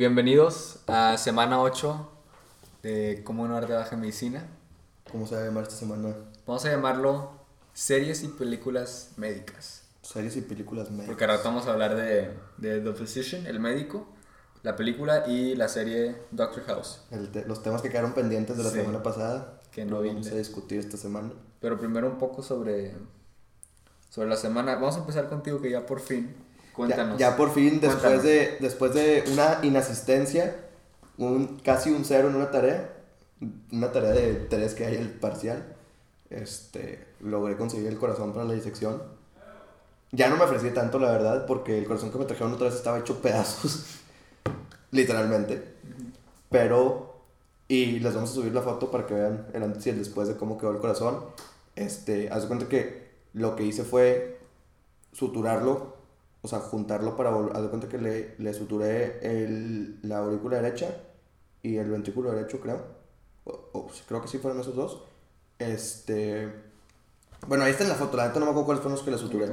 Bienvenidos a semana 8 de Cómo no de baja medicina. ¿Cómo se va a llamar esta semana? Vamos a llamarlo series y películas médicas. Series y películas médicas. Porque ahora vamos a hablar de, de The Physician, el médico, la película y la serie Doctor House. Te- los temas que quedaron pendientes de la Sí. semana pasada. Que no vamos a discutir esta semana. Pero primero un poco sobre, sobre la semana. Vamos a empezar contigo que ya por fin. Cuéntanos. Ya, ya por fin, después Cuéntanos. de, después de una inasistencia, un, casi un cero en una tarea, una tarea de tres que hay el parcial, este, logré conseguir el corazón para la disección. Ya no me ofrecí tanto, la verdad, porque el corazón que me trajeron otra vez estaba hecho pedazos, literalmente. Pero, y les vamos a subir la foto para que vean el antes y el después de cómo quedó el corazón. Este, haz de cuenta que lo que hice fue suturarlo, o sea, juntarlo para volver. Haz de cuenta que le, le suturé el, la aurícula derecha y el ventrículo derecho, creo. O, creo que sí fueron esos dos. Este. Bueno, ahí está en la foto, la neta no me acuerdo cuáles fueron los que le suturé.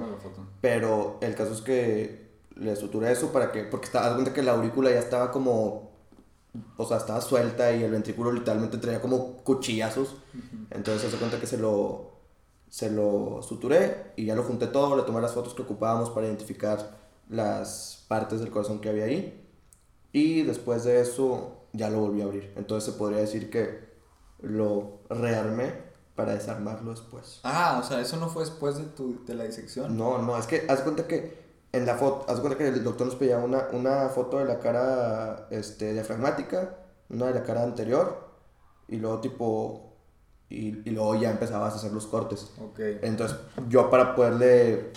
Pero el caso es que le suturé eso para que. Porque está, haz de cuenta que la aurícula ya estaba como. O sea, estaba suelta y el ventrículo literalmente traía como cuchillazos. Entonces se cuenta que se lo. Se lo suturé y ya lo junté todo. Le tomé las fotos que ocupábamos para identificar las partes del corazón que había ahí. Y después de eso ya lo volví a abrir. Entonces se podría decir que lo rearmé para desarmarlo después. Ah, o sea, eso no fue después de, tu, de la disección. No, no, es que haz cuenta que en la foto, haz cuenta que el doctor nos pedía una, una foto de la cara este, diafragmática, una de la cara anterior, y luego tipo, y, y luego ya empezabas a hacer los cortes. Ok. Entonces yo para poderle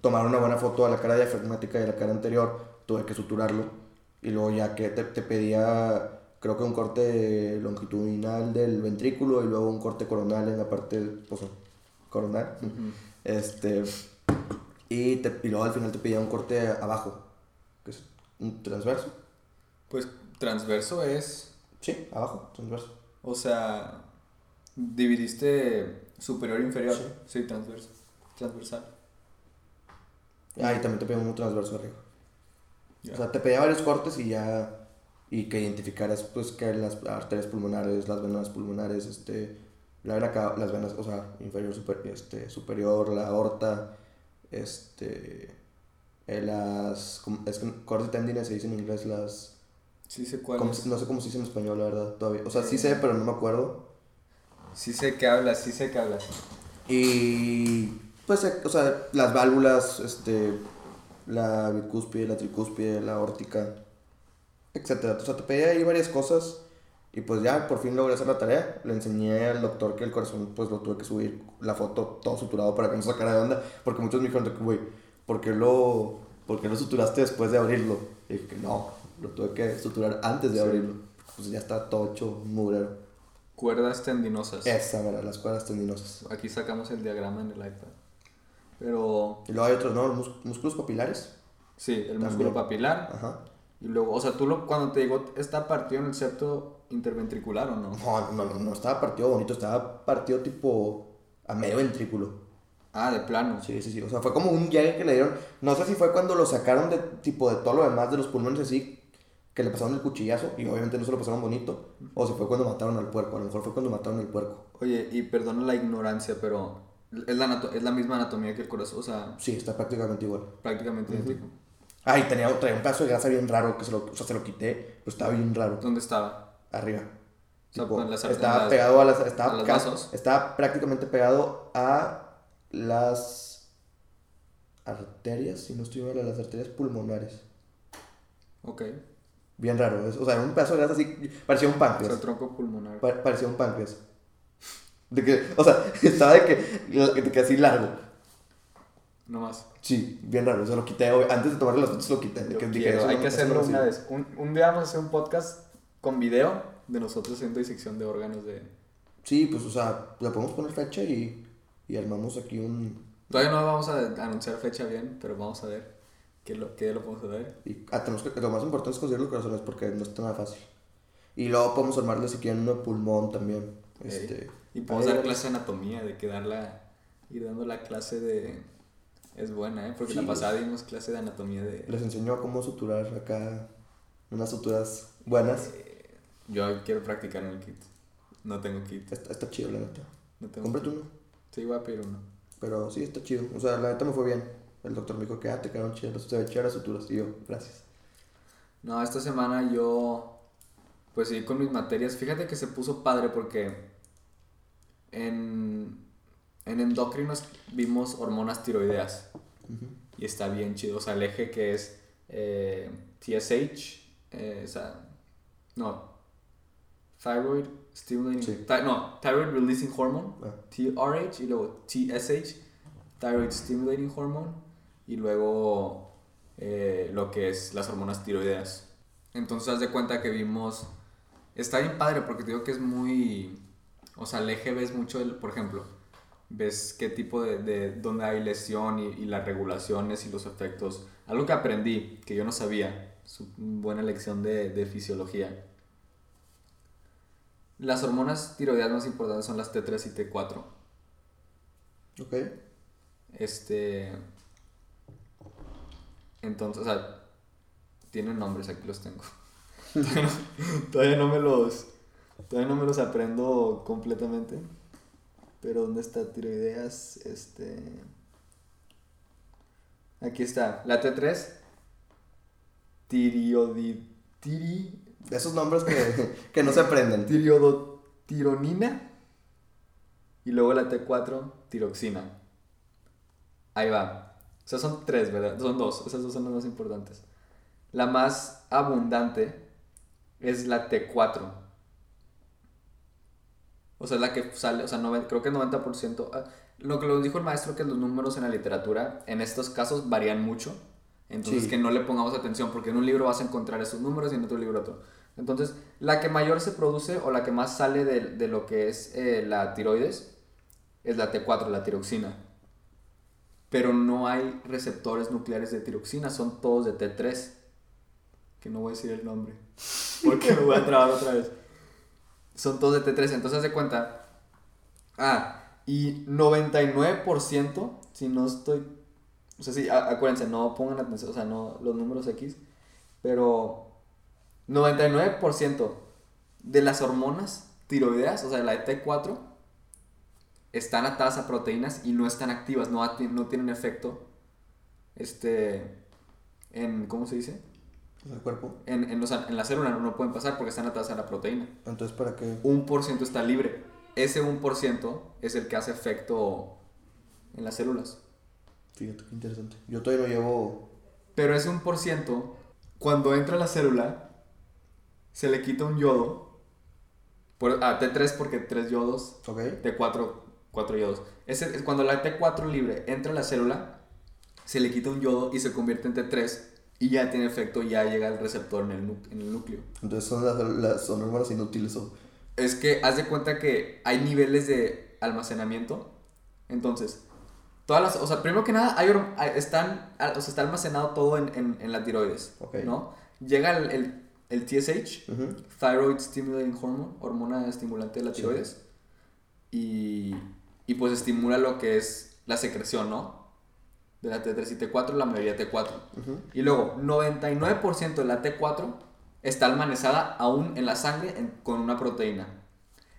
tomar una buena foto a la cara diafragmática y a la cara anterior, tuve que suturarlo, y luego ya que te, te pedía, creo que un corte longitudinal del ventrículo, y luego un corte coronal en la parte, pues, coronal. Ujú. Este. Y, te, y luego al final te pedía un corte abajo, que es un transverso. Pues transverso es, Sí, abajo, transverso. o sea, dividiste superior e inferior. Sí. Sí, transverso. Transversal. Ah, y también te pedía uno transverso arriba. O sea, te pedía varios cortes y ya. Y que identificaras, pues, que las arterias pulmonares, las venas pulmonares, este. La vena las venas, o sea, inferior, super- este, superior, la aorta, este. eh, las. Es que cortes tendines se dice en inglés las. sí sé cuál ¿cómo es. se- no sé cómo se dice en español, la verdad, todavía. O sea, sí sé, pero no me acuerdo. Sí sé que hablas, sí sé que hablas. Y pues, eh, o sea, las válvulas, este, la bicúspide, la tricúspide, la órtica, etcétera. O sea, te pedía ahí varias cosas y pues ya por fin logré hacer la tarea. Le enseñé al doctor que el corazón, pues lo tuve que subir la foto todo suturado para que no se sacara de onda, porque muchos me dijeron, güey, ¿por qué lo, por qué lo suturaste después de abrirlo? Y dije que no, lo tuve que suturar antes de Sí. abrirlo. Pues ya está todo hecho mugrero. Cuerdas tendinosas. Esa, mira, las cuerdas tendinosas. Aquí sacamos el diagrama en el iPad. Pero, Y luego hay otros, ¿no? Mús- músculos papilares. sí, el También. músculo papilar. Ajá. Y luego, o sea, tú lo, cuando te digo, ¿está partido en el septo interventricular o no? No, no, no, no estaba partido bonito, estaba partido tipo a medio ventrículo. Ah, de plano. Sí, sí, sí. O sea, fue como un llegue que le dieron. No sé si fue cuando lo sacaron de tipo de todo lo demás de los pulmones así, que le pasaron el cuchillazo y obviamente no se lo pasaron bonito. O si fue cuando mataron al puerco. A lo mejor fue cuando mataron al puerco. Oye, y perdona la ignorancia, pero es la, es la misma anatomía que el corazón, o sea, Sí, está prácticamente igual. prácticamente idéntico. Ah, y tenía, traía un pedazo de grasa bien raro que se lo, o sea, se lo quité, pero estaba bien raro. ¿Dónde estaba? Arriba. O sea, Tipo, las- estaba las- pegado a las. Estaba, a vasos. estaba prácticamente pegado a las arterias, si no estoy mal, a las arterias pulmonares. Ok. Bien raro. es- O sea, un pedazo de grasa así. Parecía un O sea, páncreas. tronco pulmonar. Pa- parecía un páncreas. De que, o sea, estaba de que, de que así largo. No más. Sí, bien raro. O sea, lo quité. Antes de tomarle las fotos lo quité. de que dije, hay no- que hacerlo lo una vez. Un, un día vamos a hacer un podcast con video de nosotros haciendo disección de órganos de... Sí, pues, o sea, le podemos poner fecha y, y armamos aquí un. Todavía no vamos a anunciar fecha bien, pero vamos a ver qué lo, qué lo podemos ver. Y ah, tenemos que, lo más importante es conseguir los corazones porque no está nada fácil. Y luego podemos armarle si quieren uno de pulmón también. Este, Y podemos dar clase de anatomía, de que dar la, ir dando la clase de... Es buena, ¿eh? Porque Sí. la pasada dimos clase de anatomía de... Les enseño a cómo suturar acá Unas suturas buenas. Eh, yo quiero practicar en el kit. No tengo kit. Está, está chido, la neta. No tengo Cómprate uno. Sí, voy a pedir uno. Pero sí, está chido. O sea, la neta me fue bien. El doctor me dijo que ah, te quedaron chidas, las suturas. Y yo, gracias. No, esta semana yo, pues sí, con mis materias, fíjate que se puso padre porque en, en endocrinos vimos hormonas tiroideas y está bien chido. O sea, el eje que es eh, TSH, eh, o sea, no, Thyroid Stimulating, Sí. thi- no, Thyroid Releasing Hormone, Ah, TRH y luego TSH, Thyroid Stimulating Hormone, y luego eh, lo que es las hormonas tiroideas. Entonces, haz de cuenta que vimos. Está bien padre porque te digo que es muy. O sea, el eje ves mucho, el, por ejemplo, ves qué tipo de. de dónde hay lesión y, y las regulaciones y los efectos. Algo que aprendí, que yo no sabía. Es una buena lección de, de fisiología. Las hormonas tiroideas más importantes son las T3 y T4. ok. Este. Entonces, o sea, tienen nombres, aquí los tengo. todavía, no, todavía no me los. Todavía no me los aprendo completamente. Pero ¿dónde está tiroideas? Este. Aquí está. La T3. Tiriodi. Tiri. Esos nombres que, que no se aprenden. Tiriodotironina. Y luego la T4, tiroxina. Ahí va. O sea, son tres, ¿verdad? Son dos. Esas dos son las más importantes. La más abundante es la T4. O sea, la que sale, o sea, noven- creo que el 90%. ah, Lo que nos dijo el maestro que los números en la literatura, en estos casos, varían mucho. Entonces, Sí. que no le pongamos atención, porque en un libro vas a encontrar esos números y en otro libro otro. Entonces, la que mayor se produce o la que más sale de, de lo que es eh, la tiroides es la T4, la tiroxina. Pero no hay receptores nucleares de tiroxina, son todos de T3. Que no voy a decir el nombre, porque me voy a trabar otra vez. Son todos de T3, entonces de cuenta. Ah, y 99%, si no estoy. O sea, sí, acuérdense, no pongan atención, o sea, no los números X, pero 99% de las hormonas tiroideas, o sea, la T4, están atadas a proteínas y no están activas, no, no tienen efecto este, en, ¿cómo se dice? Sea, el cuerpo. En, en, sea, en la célula no, no pueden pasar porque están atadas a la proteína. Entonces, ¿para qué? Un por ciento está libre. Ese 1% es el que hace efecto en las células. Fíjate qué interesante. Yo todavía no llevo. Pero ese 1%, cuando entra a la célula, se le quita un yodo. Por, ah, T3 porque 3 yodos, Ok. T4, 4 yodos. Ese, es cuando la T4 libre entra a la célula, se le quita un yodo y se convierte en T3 y ya tiene efecto, ya llega el receptor en el, en el núcleo. Entonces son las, las son hormonas inútiles. O... Es que haz de cuenta que hay niveles de almacenamiento. Entonces, todas las. O sea, primero que nada, hay, están, ah, o sea, está almacenado todo en, en, en la tiroides. ¿No? Llega el, el, el TSH. Thyroid Stimulating Hormone, hormona estimulante de la Sí. tiroides. Y, y pues estimula lo que es la secreción, ¿no? De la T3 y T4, la mayoría T4. Ujú. Y luego, 99% de la T4 está almacenada aún en la sangre en- con una proteína.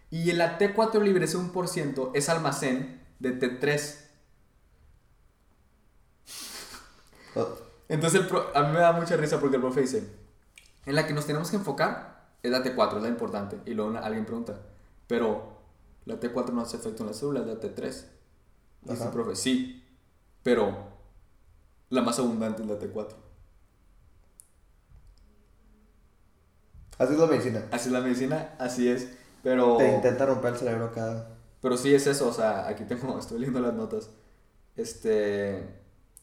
Y en la T4 libre, ese 1%, es almacén de T3. Oh, Entonces, el pro- a mí me da mucha risa porque el profe dice, en la que nos tenemos que enfocar es la T4, es la importante. Y luego una- alguien pregunta, pero la T4 no hace efecto en las células, la T3. Dice el Ajá. profe, sí, pero la más abundante es la T4. Así es la medicina. Así es la medicina, así es. Pero, Te intenta romper el cerebro cada. pero sí es eso, o sea, aquí tengo, estoy leyendo las notas. Este,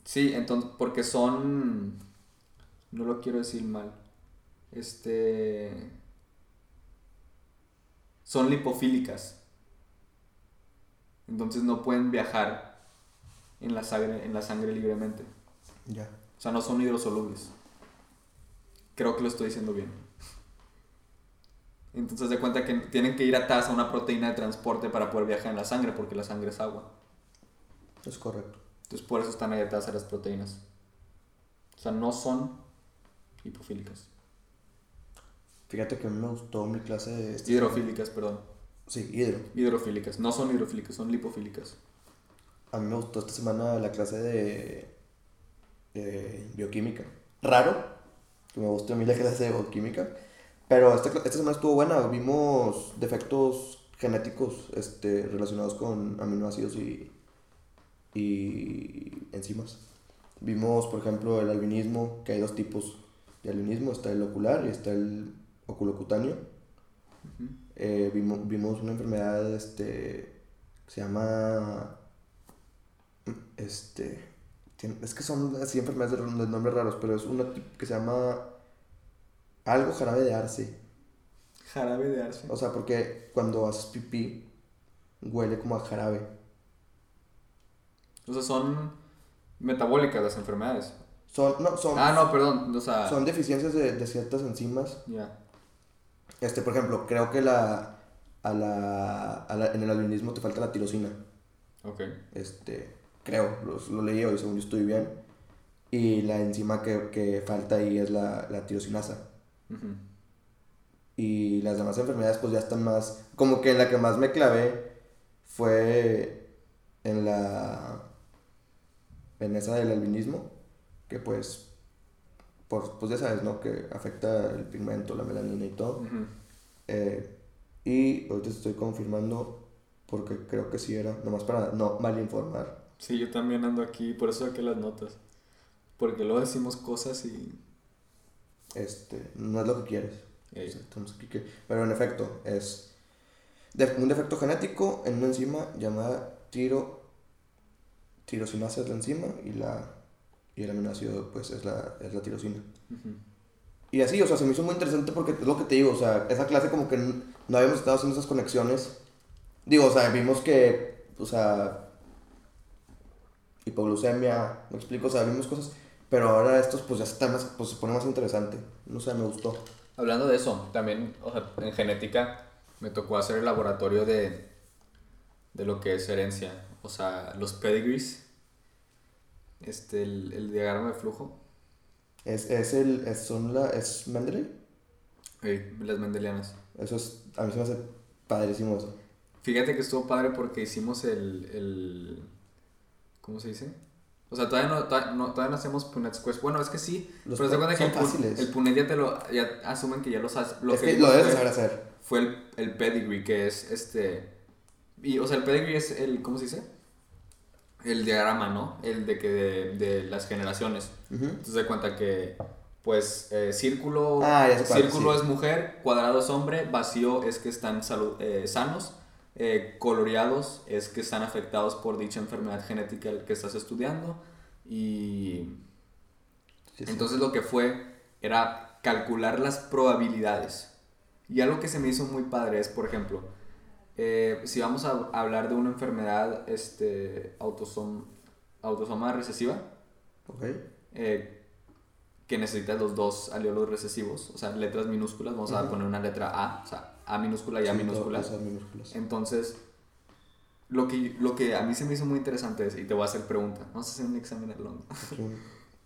sí, entonces, porque son, no lo quiero decir mal, este, son lipofílicas. Entonces no pueden viajar en la sangre, en la sangre libremente. Ya. O sea, no son hidrosolubles. Creo que lo estoy diciendo bien. Entonces de cuenta que tienen que ir atadas a una proteína de transporte para poder viajar en la sangre, porque la sangre es agua. Es correcto. Entonces por eso están ahí atadas a las proteínas. O sea, no son hipofílicas. Fíjate que a mí me gustó mi clase de... Hidrofílicas, perdón. Sí, hidro. Hidrofílicas. No son hidrofílicas, son lipofílicas. A mí me gustó esta semana la clase de, de bioquímica. Raro que me gustó a mí la clase de bioquímica. Pero esta, esta semana estuvo buena. Vimos defectos genéticos este, relacionados con aminoácidos y, y enzimas. Vimos, por ejemplo, el albinismo, que hay dos tipos de albinismo. Está el ocular y está el oculocutáneo. Ujú. Eh, vimos, vimos una enfermedad este, que se llama. Este. es que son así enfermedades de, de nombres raros, pero es una tip- que se llama. Algo jarabe de arce. Jarabe de arce. O sea, porque cuando haces pipí, huele como a jarabe. O sea, son metabólicas las enfermedades. Son, no, son, Ah, no, perdón. O sea, son deficiencias de, de ciertas enzimas. ya. Este, por ejemplo, creo que la, a la, a la- en el albinismo te falta la tirosina. Ok. Este, creo, lo, lo leí hoy, según yo estoy bien. Y la enzima que, que falta ahí es la, la tirosinasa. Ujú. Y las demás enfermedades pues ya están más... Como que en la que más me clavé fue en la... En esa del albinismo, que pues... Por, pues ya sabes, ¿no? Que afecta el pigmento, la melanina y todo. Ujú. Eh, y ahorita estoy confirmando porque creo que sí era, nomás para no mal informar. Sí, yo también ando aquí, por eso saqué las notas. Porque luego decimos cosas y... Este, no es lo que quieres. Ey. O sea, estamos aquí que- Pero en efecto, es de- un defecto genético en una enzima llamada tiro, tirosinasa es la enzima y, la, y el aminoácido pues es la, es la tirosina. Y así, o sea, se me hizo muy interesante porque es lo que te digo, o sea, esa clase como que no habíamos estado haciendo esas conexiones. Digo, o sea, vimos que, o sea, hipoglucemia, me explico, o sea, vimos cosas, pero ahora estos pues ya está más, pues se pone más interesante. No sé, me gustó. Hablando de eso, también, o sea, en genética me tocó hacer el laboratorio de, de lo que es herencia. O sea, los pedigrees, este, el, el diagrama de flujo, Es, es el, es, son la, es Mendeley. ey, las mendelianas. Eso es, a mí se me hace padrísimo eso. Fíjate que estuvo padre porque hicimos el, el ¿cómo se dice? O sea, todavía no, todavía no, todavía no hacemos Punnett Squares. Bueno, es que sí, Los pero Pun- cuenta que el, fáciles. el Punnett ya te lo, ya asumen que ya lo sabes. Lo es que, que lo debes saber hacer. fue el, el pedigree, que es este. Y, o sea, el pedigree es el. ¿Cómo se dice? El diagrama, ¿no? El de que de, de las generaciones. Ujú. Entonces, de cuenta que. Pues eh, círculo. Ah, cuál, círculo sí. es mujer, cuadrado es hombre, vacío es que están salud, eh, sanos, eh, coloreados es que están afectados por dicha enfermedad genética que estás estudiando. Y. Sí, sí. Entonces lo que fue era calcular las probabilidades. Y algo que se me hizo muy padre es, por ejemplo, eh, si vamos a hablar de una enfermedad este, autosom- autosoma recesiva, Ok. eh, que necesitas los dos aliolos recesivos, o sea, letras minúsculas, vamos a poner una letra A, o sea, A minúscula y A minúscula. Entonces, lo que, lo que a mí se me hizo muy interesante es, y te voy a hacer pregunta, vamos a hacer un examen al longo.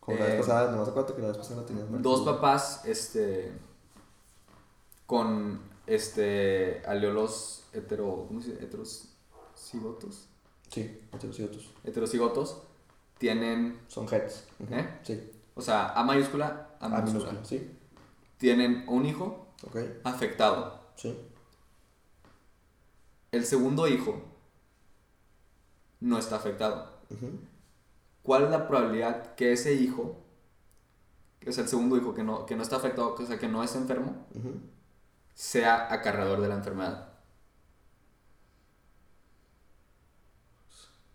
Como la vez Eh, pasada, nomás acuérdate que la vez pasada la tenías mal. dos papás este con este aleolos hetero ¿cómo se dice? heterocigotos Sí, heterocigotos. heterocigotos tienen Son heads. ¿Eh? Sí. o sea A mayúscula A A minúscula minúscula, sí. tienen un hijo afectado Sí. el segundo hijo no está afectado. ¿cuál es la probabilidad que ese hijo que es el segundo hijo que no, que no está afectado o sea que no es enfermo sea acarreador de la enfermedad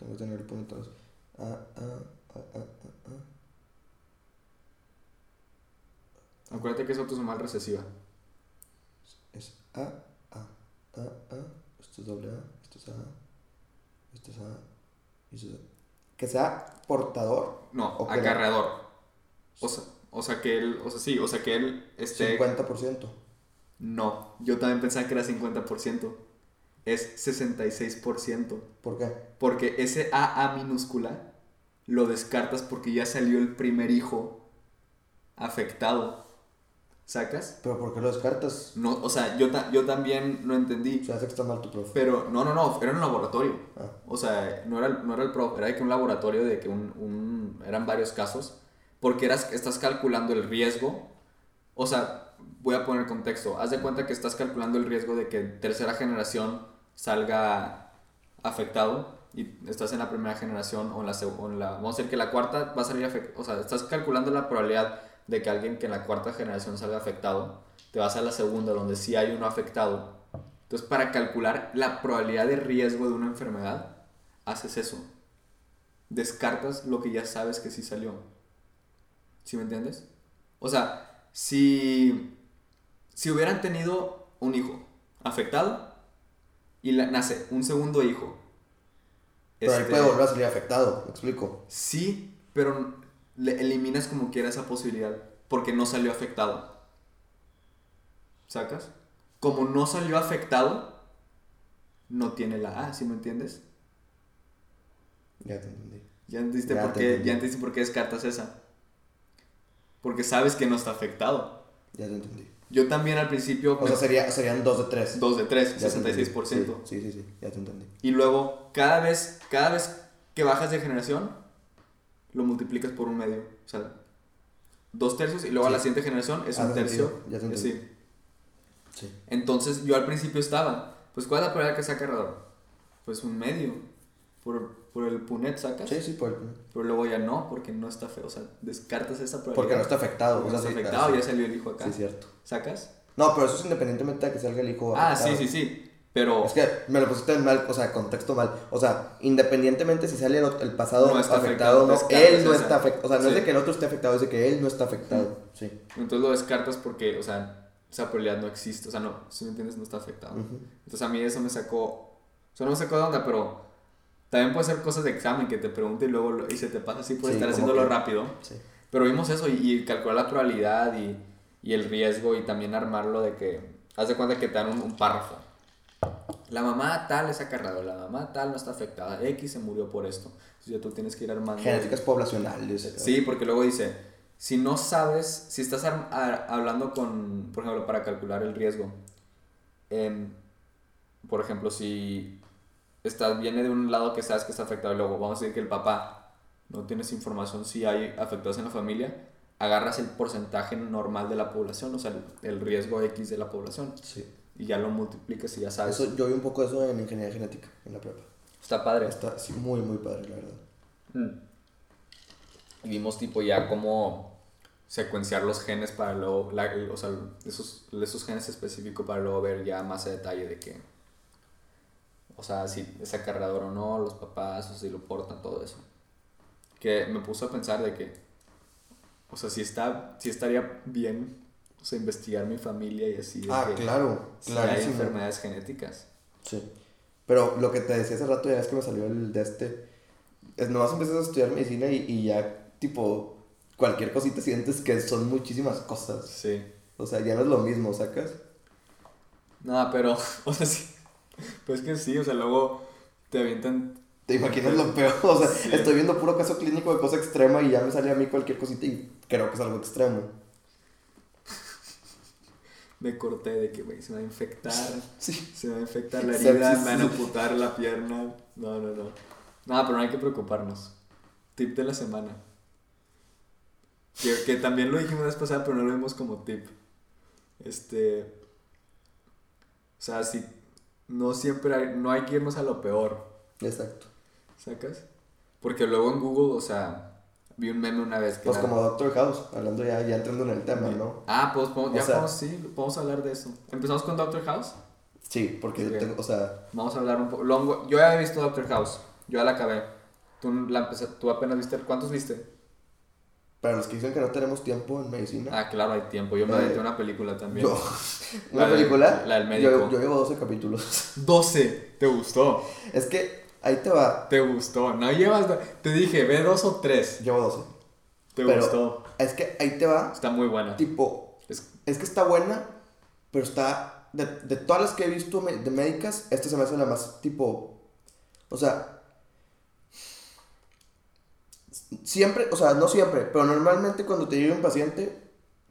Tengo que tener el punto. entonces. Ah, ah, ah, ah, ah, ah. acuérdate que es autosomal recesiva Es A, A, A, A. Esto es doble A. Esto es A. Esto es A. esto es A. Que sea portador. No, O acarreador. O sea, o sea que él, o sea, sí, o sea que él esté... 50%. No, yo también pensaba que era 50%. Es 66%. ¿Por qué? Porque ese AA minúscula lo descartas porque ya salió el primer hijo afectado. ¿Sacas? ¿Pero por qué lo descartas? No, o sea, yo, ta- yo también no entendí. Se hace que está mal tu profe. Pero, no, no, no, era un laboratorio. Ah. O sea, no era, no era el prof, era de que un laboratorio de que un, un- eran varios casos, porque eras, estás calculando el riesgo. O sea, voy a poner contexto. Haz de cuenta que estás calculando el riesgo de que tercera generación salga afectado y estás en la primera generación o en la, o vamos a decir que la cuarta va a salir afectado. O sea, estás calculando la probabilidad de que alguien que en la cuarta generación salga afectado. Te vas a la segunda donde sí hay uno afectado. Entonces, para calcular la probabilidad de riesgo de una enfermedad, haces eso. Descartas lo que ya sabes que sí salió. ¿Sí me entiendes? O sea, si, si hubieran tenido un hijo afectado y la- nace un segundo hijo. Pero ahí este, puede volver a salir afectado, me explico. Sí, pero le eliminas como quiera esa posibilidad porque no salió afectado. ¿Sacas? Como no salió afectado, no tiene la A, ¿sí me entiendes? Ya te entendí. Ya entendiste, Ya por te qué, entendí. ya entendiste por qué descartas esa. Porque sabes que no está afectado. Ya te entendí. Yo también al principio... O sea, sería, serían dos de tres. 2 de 3, Ya te entendí. 66%. Sí, sí, sí, ya te entendí. Y luego, cada vez, cada vez que bajas de generación, lo multiplicas por un medio. O sea, dos tercios y luego a la Sí. siguiente generación es Ah, un te tercio. entendí, ya te entendí. así. Sí. Entonces, yo al principio estaba, pues, ¿cuál es la probabilidad que saque error? Pues un medio. Por, por el punet sacas. Sí, sí, por Pero luego ya no, porque no está feo. O sea, descartas esa probabilidad. porque no está afectado. No está sí, afectado, ah, ya salió el hijo acá. Sí, cierto. ¿Sacas? No, pero eso es independientemente de que salga el hijo Ah, sí, afectado. sí, sí. Pero Es que me lo pusiste en mal, o sea, contexto mal. O sea, independientemente si sale el, el pasado No está afectado o no, él no está afectado. O sea, no es Sí. de que el otro esté afectado, es de que él no está afectado. Sí. entonces lo descartas porque, o sea, esa probabilidad no existe. O sea, no, si me entiendes, no está afectado. Ujú. Entonces a mí eso me sacó, o sea, no me sacó de onda, pero también puede ser cosas de examen que te pregunte y luego y se te pasa así por Sí, estar haciéndolo que- rápido. Sí. Pero vimos eso y, y calcular la probabilidad y, y el riesgo y también armarlo de que, haz de cuenta que te dan un, un párrafo. La mamá tal es acarreado, la mamá tal no está afectada, X se murió por esto. Entonces ya tú tienes que ir armando. Genéticas poblacionales. Sí, porque luego dice, si no sabes, si estás hablando con, por ejemplo, para calcular el riesgo, em, por ejemplo, si estás, viene de un lado que sabes que está afectado y luego vamos a decir que el papá no tienes información si hay afectados en la familia, agarras el porcentaje normal de la población, o sea, el, el riesgo X de la población, Sí. y ya lo multiplicas y ya sabes. Eso, yo vi un poco de eso en ingeniería genética, en la prepa. Está padre. Está sí, muy, muy padre, la verdad. Mm. Y vimos tipo ya cómo secuenciar los genes para luego, la- o sea, esos, esos genes específicos para luego ver ya más a detalle de que, o sea, si es acarreador o no, los papás, o si lo portan, todo eso. Que me puso a pensar de que, o sea, si, está, si estaría bien, o sea, investigar mi familia y así. Ah, que claro, Si hay enfermedades genéticas. Sí. Pero lo que te decía hace rato ya es que me salió el de este. Es nomás empiezas a estudiar medicina y, y ya, tipo, cualquier cosita sientes que son muchísimas cosas. Sí. O sea, ya no es lo mismo, ¿sacas? Nada, pero, o sea, sí. Pues que sí, o sea, luego te avientan ¿Te imaginas lo peor? O sea, Sí. estoy viendo puro caso clínico de cosa extrema y ya me sale a mí cualquier cosita y creo que es algo extremo. me corté de que, güey, se me va a infectar. Sí. Se me va a infectar la herida, me van a amputar la pierna. No, no, no. Nada, pero no hay que preocuparnos. Tip de la semana. Que, que también lo dijimos la vez pasada, pero no lo vimos como tip. Este. O sea, si. No siempre hay, no hay que irnos a lo peor. Exacto. ¿Sacas? Porque luego en Google, o sea, vi un meme una vez que. Pues era- como Doctor House, hablando ya, ya entrando en el tema, ¿no? Ah, pues podemos- O ya sea- podemos, sí, podemos hablar de eso. Empezamos con Doctor House. Sí, porque yo Ok. tengo, o sea, Vamos a hablar un poco. Yo ya he visto Doctor House. Yo ya la acabé. Tú, la empecé- tú apenas viste. ¿Cuántos viste? Para los que dicen que no tenemos tiempo en medicina, Ah, claro, hay tiempo. Yo me Eh, aventé una película también. yo, La una del- película, la del médico. Yo, yo llevo 12 capítulos. 12. ¿Te gustó? Es que ahí te va, ¿Te gustó? No llevas. Te dije, ve dos o tres. llevo 12. ¿Te Pero- gustó? Es que ahí te va, Está muy buena. tipo, Es- es que está buena, pero está, de, de todas las que he visto de médicas, esta se me hace la más, tipo, o sea, siempre, o sea, no siempre, pero normalmente cuando te llega un paciente,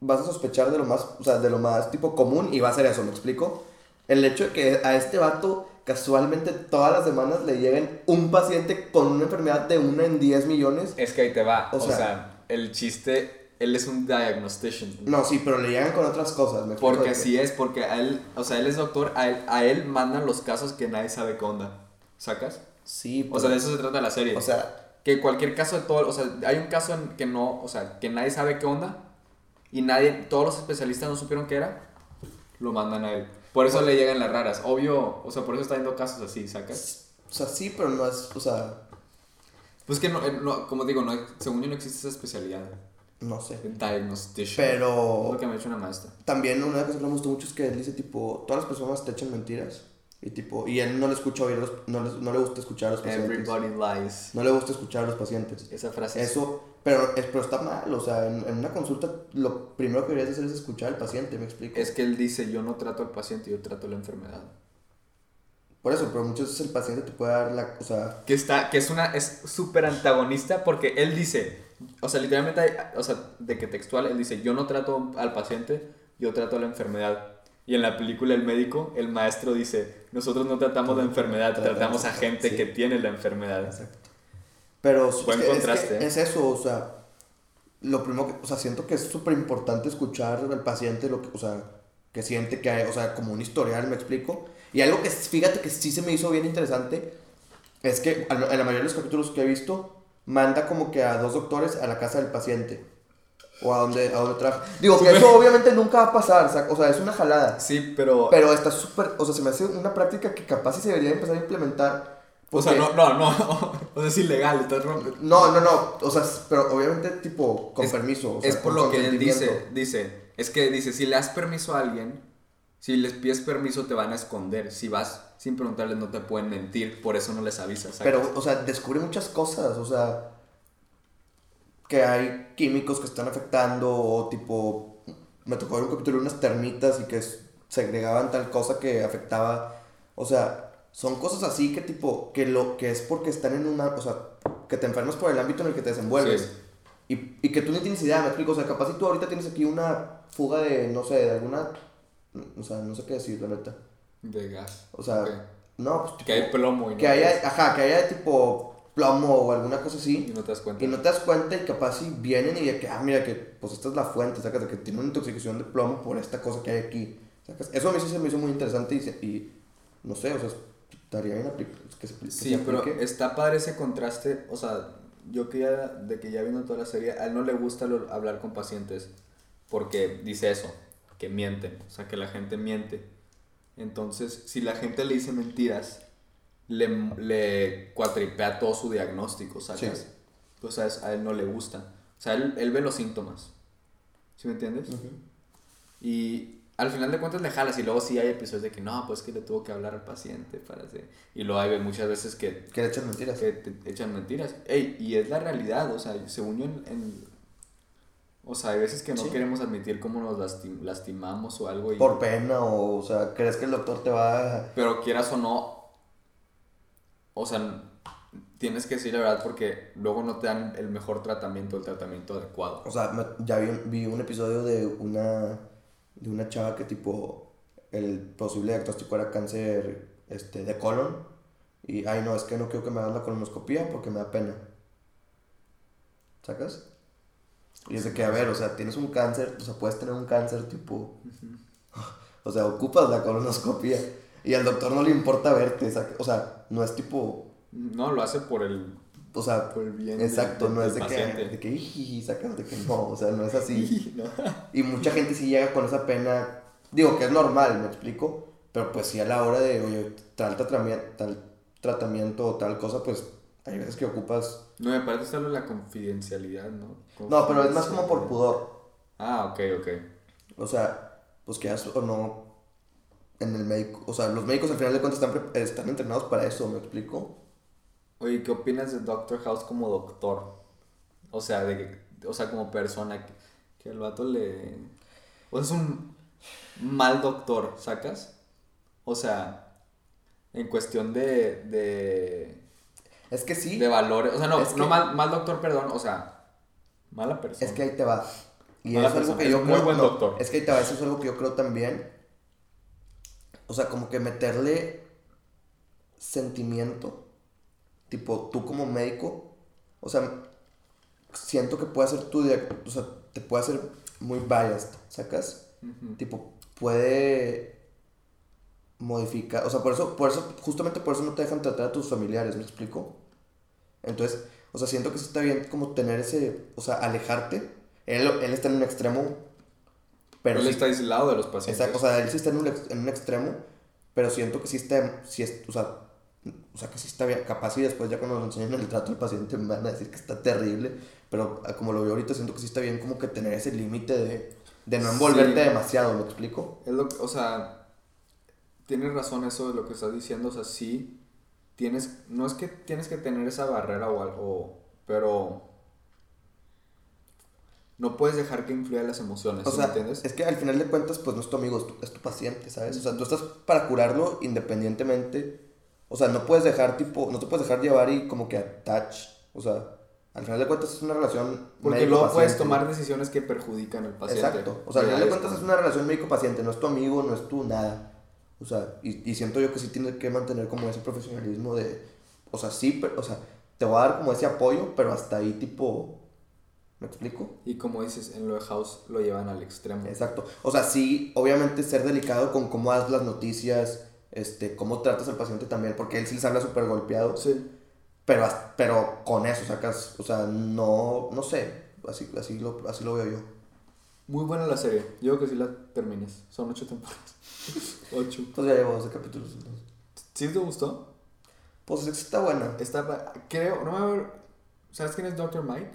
vas a sospechar de lo más, o sea, de lo más tipo común y va a ser eso, ¿me explico? El hecho de que a este vato casualmente todas las semanas le lleguen un paciente con una enfermedad de una en 10 millones. Es que ahí te va. O O, sea- sea, el chiste, él es un diagnostician. No, sí, pero le llegan con otras cosas, ¿me? Porque así es, porque a él, o sea, él es doctor, a él, a él mandan los casos que nadie sabe qué onda. ¿Sacas? Sí, O sea, de eso se trata la serie. O sea, que cualquier caso de todo, o sea, hay un caso en que no, o sea, que nadie sabe qué onda y nadie, todos los especialistas no supieron qué era, lo mandan a él. Por eso le llegan las raras. Obvio, o sea, por eso está viendo casos así, ¿sacas? o sea, sí, pero no es, o sea, Pues que no, eh, no, como digo, no, según yo no existe esa especialidad. no sé. Diagnostician. Es Pero lo que me ha hecho una maestra. también una cosa que me gustó mucho es que él dice, tipo, todas las personas te echan mentiras. Y tipo, y él no le escucha oír los, no, le, no le gusta escuchar a los pacientes. Everybody lies. No le gusta escuchar a los pacientes. Esa frase es- Eso, pero, es, pero está mal, o sea, en, en una consulta lo primero que deberías hacer es escuchar al paciente, ¿me explico? es que él dice, yo no trato al paciente, yo trato la enfermedad. Por eso, pero muchas veces el paciente te puede dar la, o sea, Que está, que es una, es súper antagonista porque él dice, o sea, literalmente, o sea, de que textual, él dice, yo no trato al paciente, yo trato la enfermedad. Y en la película El médico, el maestro dice, nosotros no tratamos la enfermedad, Tratamos a gente sí. que tiene la enfermedad. pero es Buen es contraste, ¿eh? es, eso, o sea, lo primero que, o sea, siento que es súper importante escuchar al paciente lo que, o sea, que siente que hay, o sea, como un historial, me explico. Y algo que, fíjate que sí se me hizo bien interesante, es que en la mayoría de los capítulos que he visto, manda como que a dos doctores a la casa del paciente. O a donde, a donde trabaja. Digo, que eso obviamente nunca va a pasar, o sea, es una jalada. Sí, pero... Pero está súper, o sea, se me hace una práctica que capaz sí se debería empezar a implementar. o sea, porque- no, no, no, o sea, es ilegal, estás rompiendo. No, no, no, o sea, pero obviamente tipo con Es- permiso. o sea, es por lo que él dice, dice, es que dice, si le das permiso a alguien, si les pides permiso te van a esconder, si vas sin preguntarles no te pueden mentir, por eso no les avisas. ¿sacas? Pero, o sea, descubre muchas cosas, o sea, que hay químicos que están afectando o tipo, me tocó ver un capítulo de unas termitas y que segregaban tal cosa que afectaba, o sea, son cosas así que tipo, que lo que es porque están en una, o sea, que te enfermas por el ámbito en el que te desenvuelves. Sí. Y, y que tú ni tienes idea, me explico, o sea, capaz si tú ahorita tienes aquí una fuga de, no sé, de alguna, o sea, no sé qué decir, la neta. de gas. O sea, Ok. no, pues Que hay plomo y no, que haya, ajá, que haya tipo plomo o alguna cosa y así. no te das cuenta. Y no te das cuenta y capaz si vienen y de que, ah, mira, que pues esta es la fuente, sacas de que tiene una intoxicación de plomo por esta cosa que hay aquí. ¿sacas? Eso a mí sí se me hizo muy interesante y, y no sé, o sea, estaría bien apli- que se, que Sí, se pero está padre ese contraste, o sea, yo que ya, de que ya viendo toda la serie, a él no le gusta lo- hablar con pacientes porque dice eso, que mienten, o sea, que la gente miente. Entonces, si la gente le dice mentiras, le, le cuatripea todo su diagnóstico, ¿sabes? Sí. Entonces a él no le gusta. O sea, él, él ve los síntomas. ¿Sí me entiendes? Ujú. Y al final de cuentas le jalas y luego sí hay episodios de que no, pues que le tuvo que hablar al paciente para hacer... Y luego hay muchas veces que Que le echan mentiras. que te echan mentiras. Ey, y es la realidad, o sea, según yo en... en- o sea, hay veces que no Sí. queremos admitir cómo nos lastim- lastimamos o algo. Y, Por pena o, o sea, crees que el doctor te va a... Pero quieras o no, o sea, tienes que decir la verdad porque luego no te dan el mejor tratamiento, el tratamiento adecuado. O sea, ya vi, vi un episodio de una, de una chava que tipo, el posible diagnóstico era cáncer este, de colon. Y, ay, no, es que no quiero que me hagas la colonoscopia porque me da pena. ¿Sacas? Y es de que, a ver, o sea, tienes un cáncer, o sea, puedes tener un cáncer tipo... O sea, ocupas la colonoscopia. Y al doctor no le importa verte, o sea, no es tipo... No, lo hace por el, O sea, por el bien exacto, no es de que, de que, sacas de que no, o sea, no es así. No. Y mucha gente sí llega con esa pena. Digo que es normal, me explico. Pero pues sí a la hora de, oye, tal tratamiento, tal tratamiento o tal cosa, pues hay veces que ocupas. No, me parece solo la confidencialidad, ¿no? No, pero es más como por pudor. Ah, ok, ok. O sea, pues que o no en el médico. O sea, los médicos al final de cuentas están, están entrenados para eso, ¿me explico? Oye, ¿qué opinas de Doctor House como doctor? O sea, de que- o sea, como persona que, que el vato le... O sea, es un mal doctor, ¿sacas? O sea, en cuestión de... de, Es que sí. de valores. O sea, no, Es no que- mal, mal doctor, perdón. O sea, mala persona. Es que ahí te va. Y Mala es algo persona, que yo creo. muy buen no, doctor. Es que ahí te va, eso es algo que yo creo también. O sea, como que meterle sentimiento. Tipo, tú como médico. O sea, siento que puede ser tu O sea, te puede hacer muy biased, ¿sacas? Tipo, puede modificar. O sea, por eso, por eso, justamente por eso no te dejan tratar a tus familiares, ¿me explico? Entonces, o sea, siento que sí está bien como tener ese. O sea, alejarte. Él, él está en un extremo. Pero Él sí- está aislado de los pacientes. Exacto, o sea, él sí está en un, en un extremo, pero siento que sí está, sí es, o sea, o sea, que sí está bien, capaz y después ya cuando nos enseñen el trato al paciente me van a decir que está terrible, pero ah, como lo veo ahorita siento que sí está bien como que tener ese límite de, de no envolverte Sí. demasiado, ¿me explico? Es lo o sea, tienes razón eso de lo que estás diciendo, o sea, sí, tienes, no es que tienes que tener esa barrera o algo, pero no puedes dejar que influya las emociones, O ¿sí sea, me entiendes? es que al final de cuentas pues no es tu amigo, es tu, es tu paciente, ¿sabes? O sea, tú estás para curarlo independientemente, o sea, no puedes dejar tipo, no te puedes dejar llevar y como que attach, o sea, al final de cuentas es una relación Porque luego puedes tomar decisiones que perjudican al paciente. Exacto. O sea, al final de cuentas es una relación médico-paciente, no es tu amigo, no es tu nada. O sea, y, y siento yo que sí tienes que mantener como ese profesionalismo de, o sea, sí, pero, o sea, te voy a dar como ese apoyo, pero hasta ahí tipo, ¿me explico? Y como dices, en lo de House lo llevan al extremo. Exacto. O sea, sí, obviamente ser delicado con cómo das las noticias, este, cómo tratas al paciente también, porque él sí les habla súper golpeado, Sí. pero, pero con eso sacas, o sea, no, no sé, así, así, lo, así lo veo yo. Muy buena la serie. Yo creo que sí la termines. Son ocho temporadas. ocho. Pues ya llevo 12 capítulos. entonces. ¿Sí te gustó? Pues está buena. Está, creo, no me ¿Sabes quién es Dr. Mike?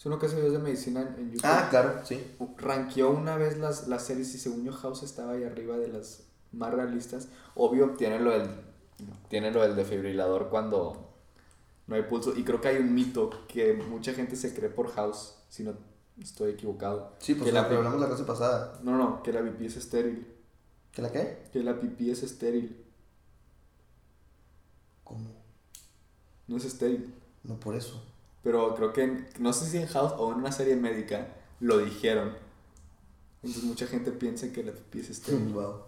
Es uno que hace videos de medicina en, en YouTube. Ah, claro, sí. Ranqueó una vez las, las series y según yo House estaba ahí arriba de las más realistas. Obvio, tiene lo del, tiene lo del defibrilador cuando no hay pulso. Y creo que hay un mito que mucha gente se cree por House, si no estoy equivocado. Sí, pues que la que hablamos la clase pasada. No, no, que la pipí es estéril. ¿Que la qué? Que la pipí es estéril. ¿Cómo? No es estéril. No por eso. Pero creo que, en- no sé si en House o en una serie médica lo dijeron. Entonces mucha gente piensa que la pipí es estéril. wow.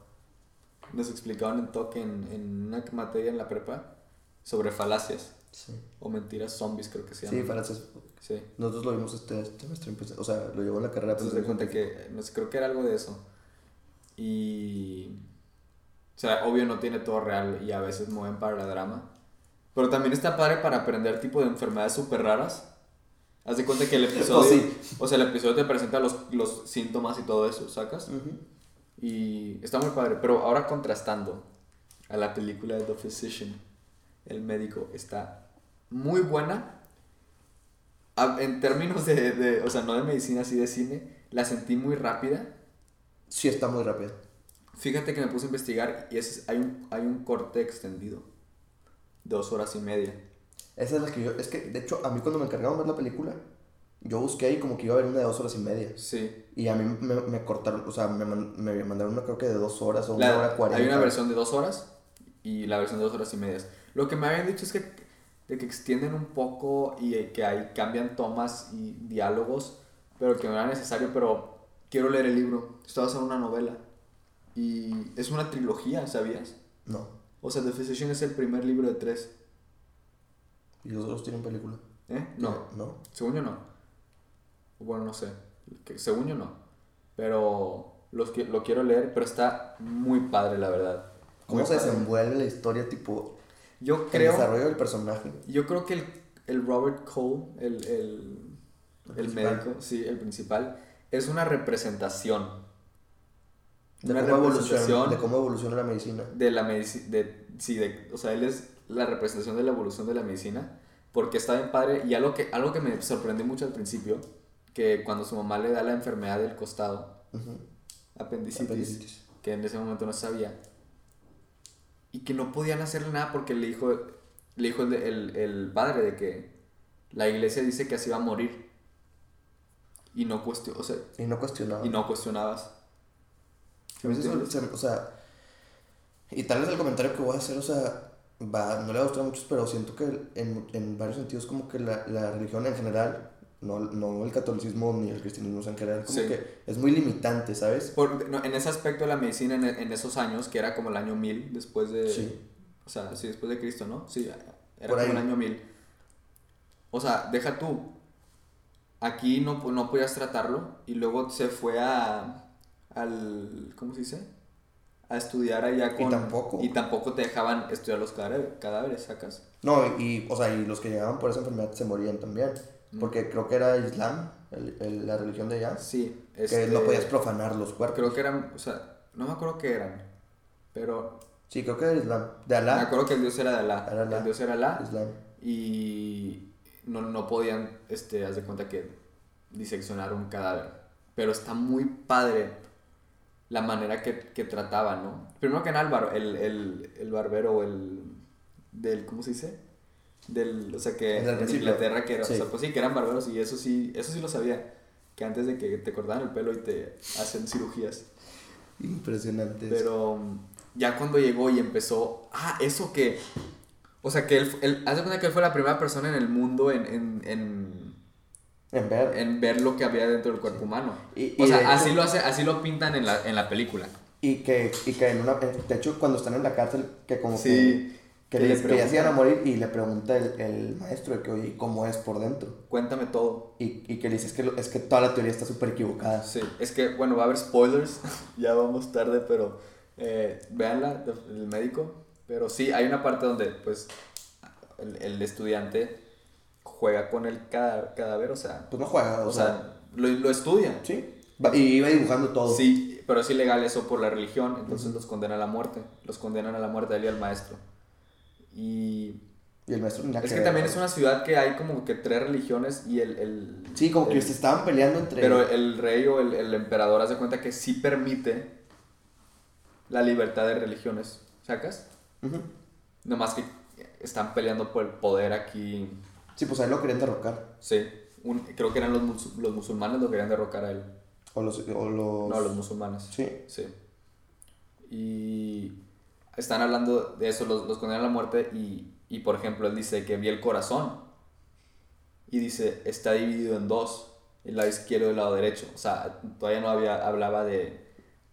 Nos explicaban en toque en, en una materia en la prepa sobre falacias Sí. o mentiras zombies, creo que se Sí, falacias. Sí. Nosotros lo vimos este este semestre. empecé- O sea, lo llevó en la carrera. Entonces de cuenta que, no sé, creo que era algo de eso. Y... O sea, obvio no tiene todo real y a veces mueven para la drama. Pero también está padre para aprender tipo de enfermedades súper raras. Haz de cuenta que el episodio... sí. O sea, el episodio te presenta los, los síntomas y todo eso, ¿sacas? Ujú. Y está muy padre. Pero ahora contrastando a la película de The Physician, el médico, está muy buena. En términos de, de, o sea, no de medicina, sí de cine, la sentí muy rápida. Sí, está muy rápido. Fíjate que me puse a investigar y es, hay, un, hay un corte extendido. Dos horas y media. Esa es la que yo. Es que, de hecho, a mí cuando me encargaron ver la película, yo busqué y como que iba a ver una de dos horas y media. Sí. Y a mí me, me cortaron, o sea, me, me mandaron una creo que de dos horas o La- una hora cuarenta. hay una versión de dos horas y la versión de dos horas y medias. Lo que me habían dicho es que, de que extienden un poco y que hay, cambian tomas y diálogos, pero que no era necesario, pero quiero leer el libro. Basado en una novela. Y es una trilogía, ¿sabías? No. O sea, The Physician es el primer libro de tres. Y los otros tienen película. ¿Eh? No. No. Según yo no. Bueno, no sé. Según yo no. Pero los que, lo quiero leer, pero está muy padre, la verdad. ¿Cómo Muy se padre. desenvuelve la historia, tipo, Yo el creo, desarrollo del personaje? yo creo que el, el Robert Cole, el, el, El el médico, sí, el principal, es una representación. De Una cómo, evoluciona, de cómo evoluciona la medicina. de la medicina, de, sí, de, o sea, él es la representación de la evolución de la medicina, porque está bien padre, y algo que, algo que me sorprendió mucho al principio, que cuando su mamá le da la enfermedad del costado, Ujú. apendicitis, Apendicitis. que en ese momento no sabía, y que no podían hacerle nada porque le dijo, le dijo el, el, el padre de que la iglesia dice que así va a morir, y no, cuestion, o sea, Y no cuestionaba. y no cuestionabas. A veces o sea, y tal vez el comentario que voy a hacer, o sea, va, no le va a gustar a muchos, pero siento que en, en varios sentidos como que la, la religión en general, no, no el catolicismo ni el cristianismo en general, como Sí. que es muy limitante, ¿sabes? Por- no, en ese aspecto de la medicina en, en esos años, que era como el año 1000 después de... Sí. O sea, sí, después de Cristo, ¿no? Sí, era Por como el ahí. año 1000. O sea, deja tú. Aquí no, no podías tratarlo y luego se fue a... al... ¿Cómo se dice? A estudiar allá con... tampoco. Y tampoco te dejaban estudiar los cadáveres, ¿sacas? No, y, o sea, y los que llegaban por esa enfermedad se morían también. Mm. Porque creo que era Islam, el- el- la religión de allá, Sí. que este, no podías profanar los cuerpos. Creo que eran... O sea, no me acuerdo qué eran. Pero Sí, creo que era Islam. De me Alá. acuerdo que el dios era de Alá. Era Alá. El dios era Alá. Islam. y no, no podían, este, haz de cuenta que diseccionar un cadáver. Pero está muy padre la manera que, que trataban, ¿no? Primero que nada, el, bar- el, el, el barbero, el, del, ¿cómo se dice? Del, o sea, que en. Inglaterra, que era, Sí. o sea, pues sí, que eran barberos y eso sí, eso sí lo sabía. Que antes de que te cortaran el pelo y te hacen cirugías. Impresionante. Pero ya cuando llegó y empezó, ah, eso que, o sea, que él, él haz de cuenta que él fue la primera persona en el mundo en, en, en, En ver. en ver lo que había dentro del cuerpo humano. Y- o y sea, hecho- así lo hace, así lo pintan en la, en la película. Y que, y que en una. De hecho, cuando están en la cárcel, que como Sí, que. Que, que le les- que ya se iban a morir y le pregunta el, el maestro de que, oye, ¿cómo es por dentro? Cuéntame todo. Y, y que le dice, es que, lo- es que toda la teoría está súper equivocada. Sí, es que, bueno, va a haber spoilers, ya vamos tarde, pero eh, véanla, el médico. Pero sí, hay una parte donde, pues, el, el estudiante juega con el cadáver, o sea, Pues no juega, o, o sea, sea, lo, lo estudia. sí. Y iba dibujando todo. Sí, pero es ilegal eso por la religión, entonces los condenan a la muerte. Los condenan a la muerte a él y al maestro. Y Y el maestro es que también es una ciudad que hay como que tres religiones y el... el Sí, como que se estaban peleando entre. Pero el rey o el, el emperador hace cuenta que sí permite la libertad de religiones, ¿sacas? Ujú. Nomás que están peleando por el poder aquí. Sí, pues a él lo querían derrocar. Sí, un- creo que eran los, musu- los musulmanes lo querían derrocar a él. O los. O los... No, los musulmanes. Sí. Sí. Y están hablando de eso, los, los condenan a la muerte y, y, por ejemplo, él dice que vi el corazón y dice, está dividido en dos, el lado izquierdo y el lado derecho. O sea, todavía no había, hablaba de,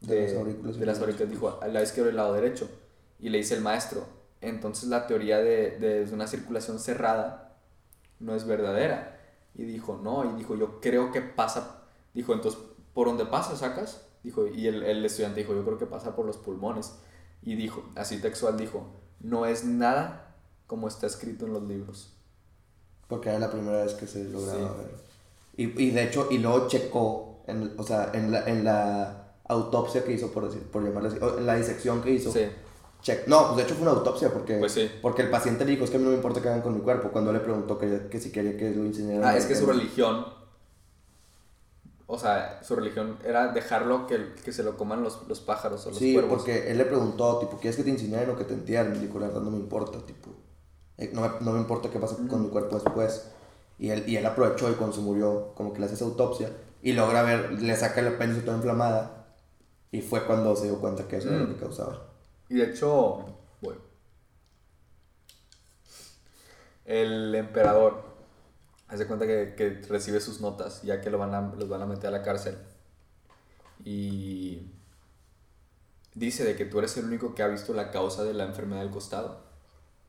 De de, las aurículas de las aurículas, dijo, el lado izquierdo y el lado derecho. Y le dice el maestro, entonces la teoría de, de una circulación cerrada no es verdadera. Y dijo, no, y dijo, yo creo que pasa, dijo, entonces, ¿por dónde pasa, sacas? Dijo, y el, el estudiante dijo, yo creo que pasa por los pulmones. Y dijo, así textual dijo, no es nada como está escrito en los libros. Porque era la primera vez que se lograba Sí. ver. Y, y de hecho, y luego checó, en, o sea, en la, en la autopsia que hizo, por, decir, por llamarlo así, en la disección que hizo. Sí, check- No, pues de hecho fue una autopsia porque, Pues sí. porque el paciente le dijo, es que a mí no me importa que hagan con mi cuerpo, cuando le preguntó que, que si quería que lo incineraran. Ah, es que su religión, o sea, su religión era dejarlo que, que se lo coman los, los pájaros o los Sí, cuervos. porque él le preguntó, tipo, ¿quieres que te incineren o que te entierren? Y dijo, la verdad no me importa, tipo, eh, no me, no me importa qué pasa con mi cuerpo después. Y él, y él aprovechó y cuando se murió, como que le hace esa autopsia y logra ver, le saca el apéndice toda inflamada. Y fue cuando se dio cuenta que eso era lo Mm. que causaba. Y de hecho, bueno, el emperador hace cuenta que, que recibe sus notas ya que lo van a, los van a meter a la cárcel. Y dice de que tú eres el único que ha visto la causa de la enfermedad del costado.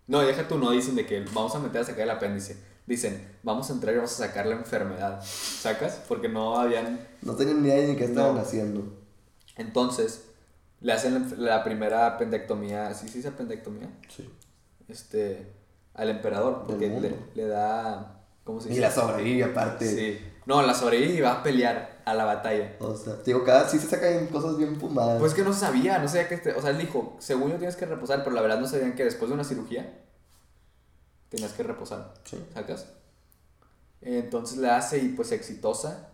No, deja tú, no dicen de que vamos a meter a sacar el apéndice. Dicen, vamos a entrar y vamos a sacar la enfermedad. ¿Sacas? Porque no habían No tenían ni idea ni qué estaban No. haciendo. entonces, le hacen la, primera apendectomía, ¿sí se dice apendectomía? Sí. Este, al emperador, porque le, le da, ¿cómo se Y dice? la sobrevive aparte. Sí. No, la sobrevive y va a pelear a la batalla. O sea, digo, cada sí se sacan cosas bien fumadas. Pues que no se sabía, no sabía que, este- o sea, él dijo, según yo tienes que reposar, pero la verdad no sabían que después de una cirugía tenías que reposar, Sí. ¿sacas? Entonces la hace y pues exitosa.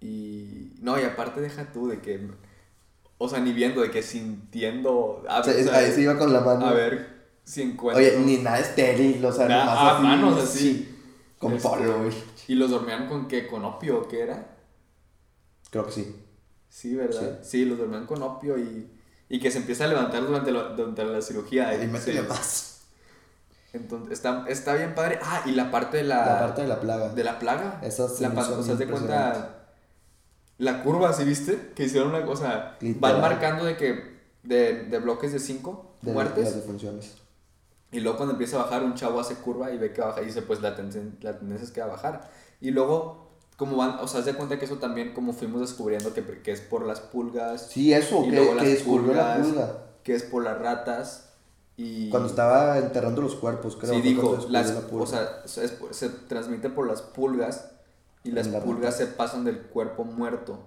Y no, y aparte deja tú de que, o sea, ni viendo, de que sintiendo, a O sea, ver, es- o sea, ahí se iba con la mano. a ver si encuentro. Oye, ni nada estéril, o sea, Nada, ah, así, manos así. sí, Con Este, polvo, güey. ¿Y los dormían con qué? ¿Con opio o qué era? Creo que sí. Sí, ¿verdad? Sí, los dormían con opio y, y que se empieza a levantar durante, la- durante la cirugía. Y métele sí. más. Entonces, está, está bien padre. Ah, y la parte de la... La parte de la plaga. De la plaga. Esa la me O sea, de cuenta... La curva, ¿sí viste? Que hicieron una cosa... Literal. Van marcando de que... De, de bloques de 5 de muertes. las defunciones. Y luego cuando empieza a bajar, un chavo hace curva y ve que baja y dice, pues la, tendencia- la tendencia es que va a bajar. Y luego, como van, o sea, de cuenta que eso también como fuimos descubriendo que, que es por las pulgas, Sí, eso, Y que, luego las que descubrió la pulga. que es por las ratas y... Cuando estaba enterrando los cuerpos, creo. sí, dijo, las, la o sea, es- se transmite por las pulgas y las la pulgas se pasan del cuerpo muerto.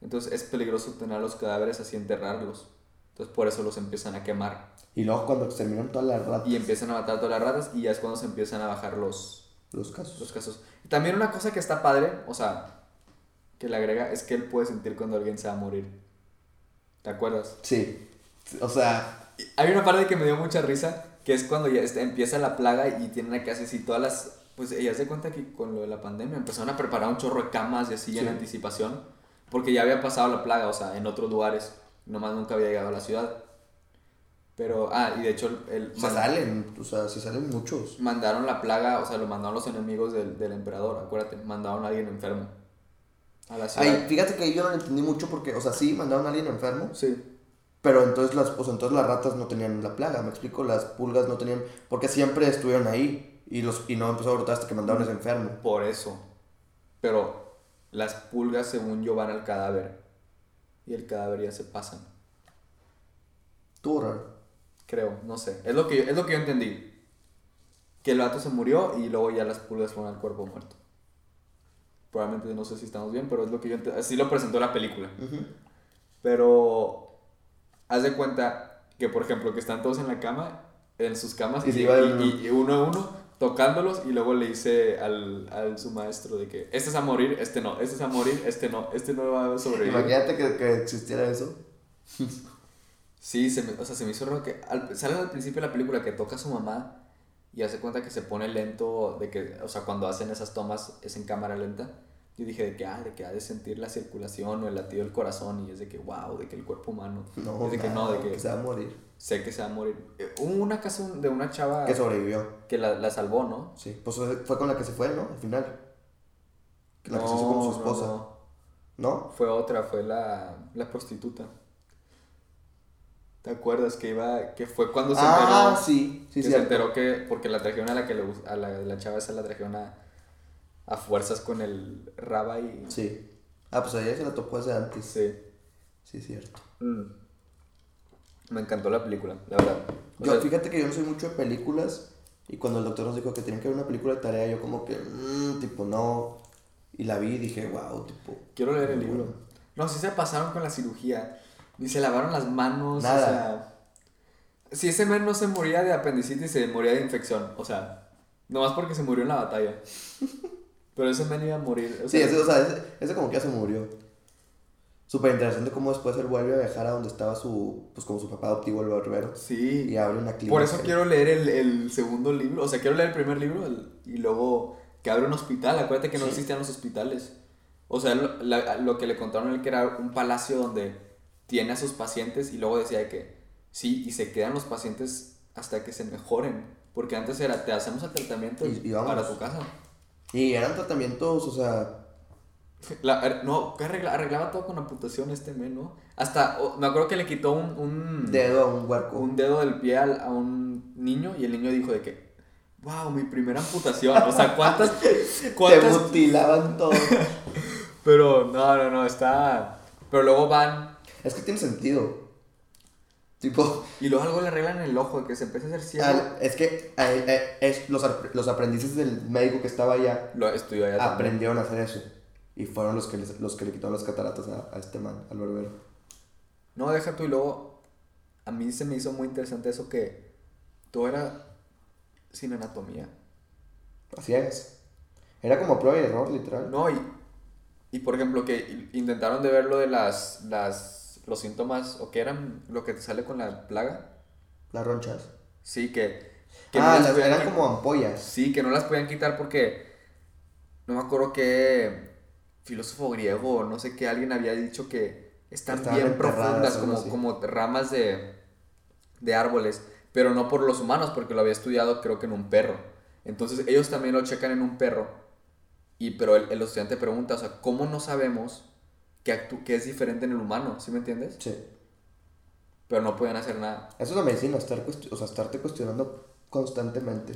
Entonces es peligroso tener los cadáveres así enterrarlos. Entonces por eso los empiezan a quemar. Y luego cuando exterminaron todas las ratas, Y empiezan a matar a todas las ratas y ya es cuando se empiezan a bajar los, los casos. los casos. Y también una cosa que está padre, o sea, que le agrega, es que él puede sentir cuando alguien se va a morir. ¿Te acuerdas? Sí. O sea, Hay una parte que me dio mucha risa, que es cuando ya este, empieza la plaga y tienen que hacer así todas las... Pues ella se cuenta que con lo de la pandemia empezaron a preparar un chorro de camas y así en Sí. anticipación, porque ya había pasado la plaga, o sea, en otros lugares, nomás nunca había llegado a la ciudad. Pero, ah, y de hecho el, se salen, o sea, se salen muchos. mandaron la plaga, o sea, lo mandaron los enemigos del, del emperador, acuérdate, mandaron a alguien enfermo a la ciudad. Ay, fíjate que yo no lo entendí mucho porque, o sea, sí, mandaron a alguien enfermo, Sí. pero entonces las, o sea, entonces las ratas no tenían la plaga, me explico, las pulgas no tenían, porque siempre estuvieron ahí y los y no empezó a brotar hasta que mandaron a ese enfermo. Por eso. Pero las pulgas, según yo, van al cadáver. Y el cadáver ya se pasan. Estuvo raro. Creo, no sé. Es lo que yo, es lo que yo entendí. Que el vato se murió y luego ya las pulgas fueron al cuerpo muerto. Probablemente no sé si estamos bien, pero es lo que yo ent- Así lo presentó la película. Ujú. Pero haz de cuenta que, por ejemplo, que están todos en la cama, en sus camas, Y y, y- y uno a uno tocándolos, y luego le dice al, al su maestro de que este es a morir, este no, este es a morir, este no, este no va a sobrevivir. Imagínate que, que existiera eso. Sí, se me, o sea, se me hizo raro que al, sale al principio de la película que toca a su mamá y hace cuenta que se pone lento, de que, o sea, cuando hacen esas tomas es en cámara lenta. Yo dije de que, ah, de que ha de sentir la circulación o el latido del corazón y es de que, wow, de que el cuerpo humano. No, es de que no, de que se va a morir. Sé que se va a morir. Eh, Hubo una casa de una chava Que sobrevivió. que la, la salvó, ¿no? Sí, pues fue con la que se fue, ¿no? Al final. La que se hizo con su esposa. no. ¿No? Fue otra, fue la, la prostituta. ¿Te acuerdas que iba, que fue cuando se Ah, enteró? sí, sí, que se enteró que, porque la trajeron a la que le a la, la chava esa la trajeron a, a fuerzas con el raba y... Sí. Ah, pues a ella se la topó desde antes. Sí. Sí, cierto. Mm. Me encantó la película, la verdad. O Yo, sea, fíjate que yo no soy mucho de películas. Y cuando el doctor nos dijo que tenían que ver una película de tarea, yo como que, mmm, tipo, no. Y la vi y dije, wow, tipo. quiero leer el muy libro. bueno. No, sí se pasaron con la cirugía. Ni se lavaron las manos, Nada. o sea... Si ese men no se moría de apendicitis, se moría de infección. O sea, nomás porque se murió en la batalla. Pero ese men iba a morir. O Sí, sea, ese, o sea, ese, ese como que ya se murió. Súper interesante cómo después él vuelve a viajar a donde estaba su, pues como su papá adoptivo, el barbero. sí. Y abre una clínica. Por eso quiero leer el, el segundo libro. O sea, quiero leer el primer libro el- y luego que abre un hospital. Acuérdate que no Sí. existían los hospitales. O sea, lo, la- lo que le contaron a él que era un palacio donde tiene a sus pacientes y luego decía que sí, y se quedan los pacientes hasta que se mejoren. Porque antes era, te hacemos el tratamiento Y- y para tu casa. Y eran tratamientos, o sea, La- er, no, arregla- arreglaba todo con amputación este men, ¿no? Hasta, oh, me acuerdo que le quitó un, un, dedo a un huerco. un dedo del pie al- a un niño y el niño dijo de que, wow, mi primera amputación. O sea, ¿cuántas? Te cuántas mutilaban todo. pero no, no, no, está... Pero luego van es que tiene sentido. Tipo, y luego algo le arreglan en el ojo, de que se empieza a hacer ciego. al- es que eh, eh, es, los, los aprendices del médico que estaba allá Lo estudió allá también. aprendieron a hacer eso. Y fueron los que, les- los que le quitaron las cataratas a, a este man, al barbero. No, deja tú y luego a mí se me hizo muy interesante eso que todo era sin anatomía. Así es. Era como prueba y error, literal. No, y, y por ejemplo, que intentaron de ver lo de las, las, los síntomas, o que eran lo que te sale con la plaga. Las ronchas. Sí, que... que ah, las las- podían eran como ampollas. Sí, que no las podían quitar porque... No me acuerdo qué filósofo griego, no sé qué, alguien había dicho que están Estaban bien profundas, como, así. como ramas de, de árboles. pero no por los humanos, porque lo había estudiado creo que en un perro. Entonces ellos también lo checan en un perro, y pero el, el estudiante pregunta, o sea, ¿cómo no sabemos que, actú- que es diferente en el humano? ¿Sí me entiendes? Sí. Pero no pueden hacer nada. Eso es la medicina, estar o sea, estarte cuestionando constantemente.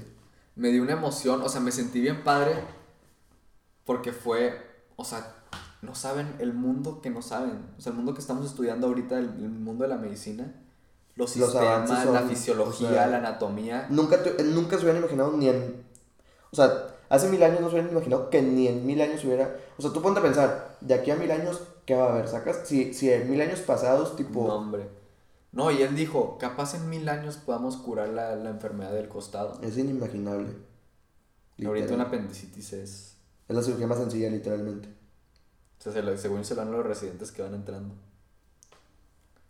Me dio una emoción, o sea, me sentí bien padre, porque fue, o sea, no saben el mundo que no saben, o sea, el mundo que estamos estudiando ahorita, el, el mundo de la medicina, los Los sistemas, la fisiología, o sea, la anatomía. Nunca, te- nunca se hubieran imaginado ni en... O sea, hace mil años no se hubieran imaginado que ni en mil años hubiera... O sea, tú ponte a pensar, de aquí a mil años, ¿qué va a haber? ¿Sacas? Si, si en mil años pasados, tipo... No, hombre. No, y él dijo, capaz en mil años podamos curar la, la enfermedad del costado. Es inimaginable. Ahorita una apendicitis es... Es la cirugía más sencilla, literalmente. O sea, se lo- según se lo dan los residentes que van entrando.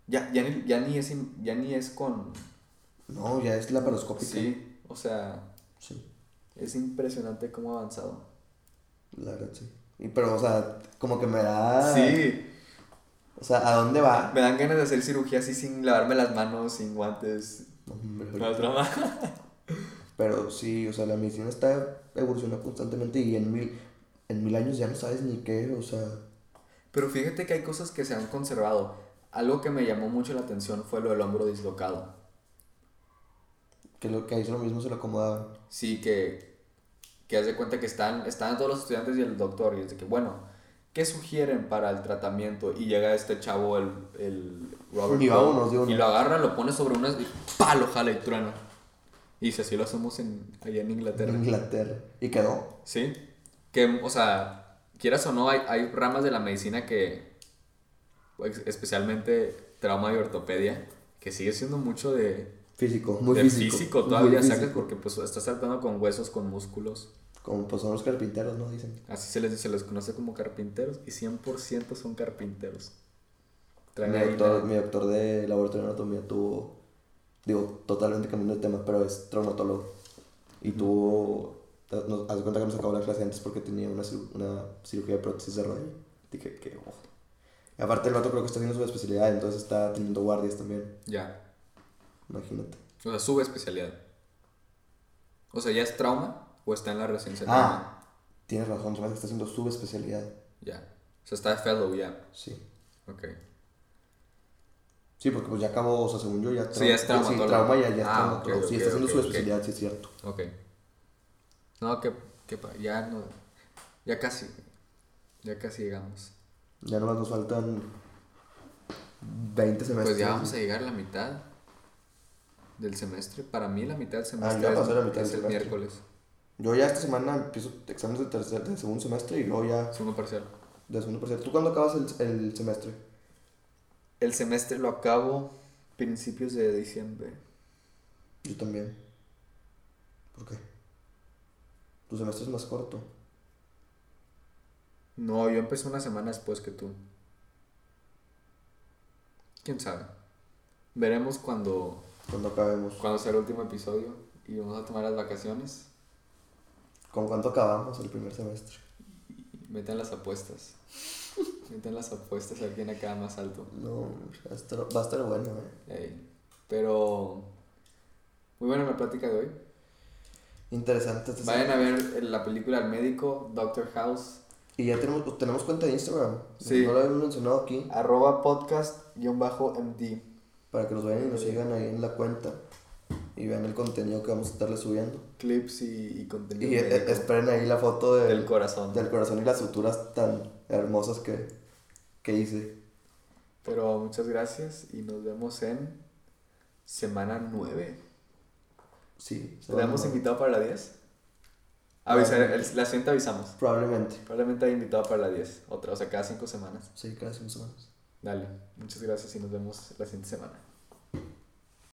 Ya, ya, ni, ya, ni es, ya ni es con... No, ya es laparoscópica. Sí, o sea, Sí, es impresionante cómo ha avanzado. la verdad, sí. Y, pero, o sea, como que me da... Sí, O sea, ¿a dónde va? me dan ganas de hacer cirugía así sin lavarme las manos, sin guantes. No, hombre, No es broma. Pero sí, o sea, la medicina está evolucionando constantemente y en mil, en mil años ya no sabes ni qué, o sea... Pero fíjate que hay cosas que se han conservado. Algo que me llamó mucho la atención fue lo del hombro dislocado. Que, lo, que ahí lo mismo se lo acomodaban. Sí, que, que haz de cuenta que están, están todos los estudiantes y el doctor. Y es de que, bueno, ¿qué sugieren para el tratamiento? Y llega este chavo, el, el Robert Y vámonos una. lo agarra, lo pone sobre unas y ¡pa! lo jala y truena. Y dice, así lo hacemos en, allá en Inglaterra. En Inglaterra. Y quedó. Sí. Que, o sea, quieras o no, hay, hay ramas de la medicina que, pues, especialmente trauma y ortopedia, que sigue siendo mucho de, Físico, muy de físico. físico. Todavía sacas porque pues estás tratando con huesos, con músculos. Como pues son los carpinteros, ¿no? Dicen. Así se les, se les conoce como carpinteros y 100% son carpinteros. Mi doctor, mi doctor de laboratorio de anatomía tuvo, digo, totalmente cambiando de tema, pero es traumatólogo. Y tuvo, nos, haz de cuenta que nos acabó la clase antes porque tenía una, una cirugía de prótesis de rodilla. Dije, qué ojo. Y aparte el vato creo que está haciendo su especialidad, entonces está teniendo guardias también, Ya. imagínate. O sea, sube especialidad. O sea, ¿ya es trauma o está en la residencia? Ah, tienes razón, se me hace que está haciendo su especialidad. Ya. O sea, está de fellow ya. Sí. Ok. Sí, porque pues ya acabó, o sea, según yo ya Sí, ya es Sí, trauma ya, ya Ah, traumatólogo. ok, sí, está haciendo ok, su especialidad, sí es cierto. Ok. No, que, que ya no. Ya casi. Ya casi llegamos. Ya nomás nos faltan 20 semestres. Pues ya vamos a llegar a la mitad del semestre. Para mí la mitad del semestre ya es, la mitad es el semestre. miércoles. Yo ya esta semana empiezo exámenes de, tercer, de segundo semestre y luego ya Segundo parcial. de segundo parcial. ¿Tú cuándo acabas el, el semestre? El semestre lo acabo principios de diciembre. Yo también. ¿Por qué? Tu semestre es más corto. No, yo empecé una semana después que tú. ¿Quién sabe? Veremos cuando, Cuando acabemos. cuando sea el último episodio y vamos a tomar las vacaciones. ¿Con cuánto acabamos el primer semestre? Y metan las apuestas. metan las apuestas a ver quién acaba más alto. No, va a estar, bueno, eh. Ey, Pero muy buena la plática de hoy. Interesante. este Vayan a ver la película El médico, Doctor House. Y ya tenemos, tenemos cuenta de Instagram. Sí. No lo habíamos mencionado aquí. Arroba podcast-md. Para que nos vayan y nos sigan ahí en la cuenta. Y vean el contenido que vamos a estarle subiendo. Clips y, y contenido Y eh, médico esperen ahí la foto del, del corazón. del corazón y las suturas tan hermosas que, que hice. Pero muchas gracias y nos vemos en semana 9. Sí. ¿Te hemos invitado para la 10? Avisar, el- la siguiente avisamos. Probablemente. Probablemente hay invitado para la 10. Otra, o sea, cada 5 semanas. Sí, cada cinco semanas. Dale, muchas gracias y nos vemos la siguiente semana.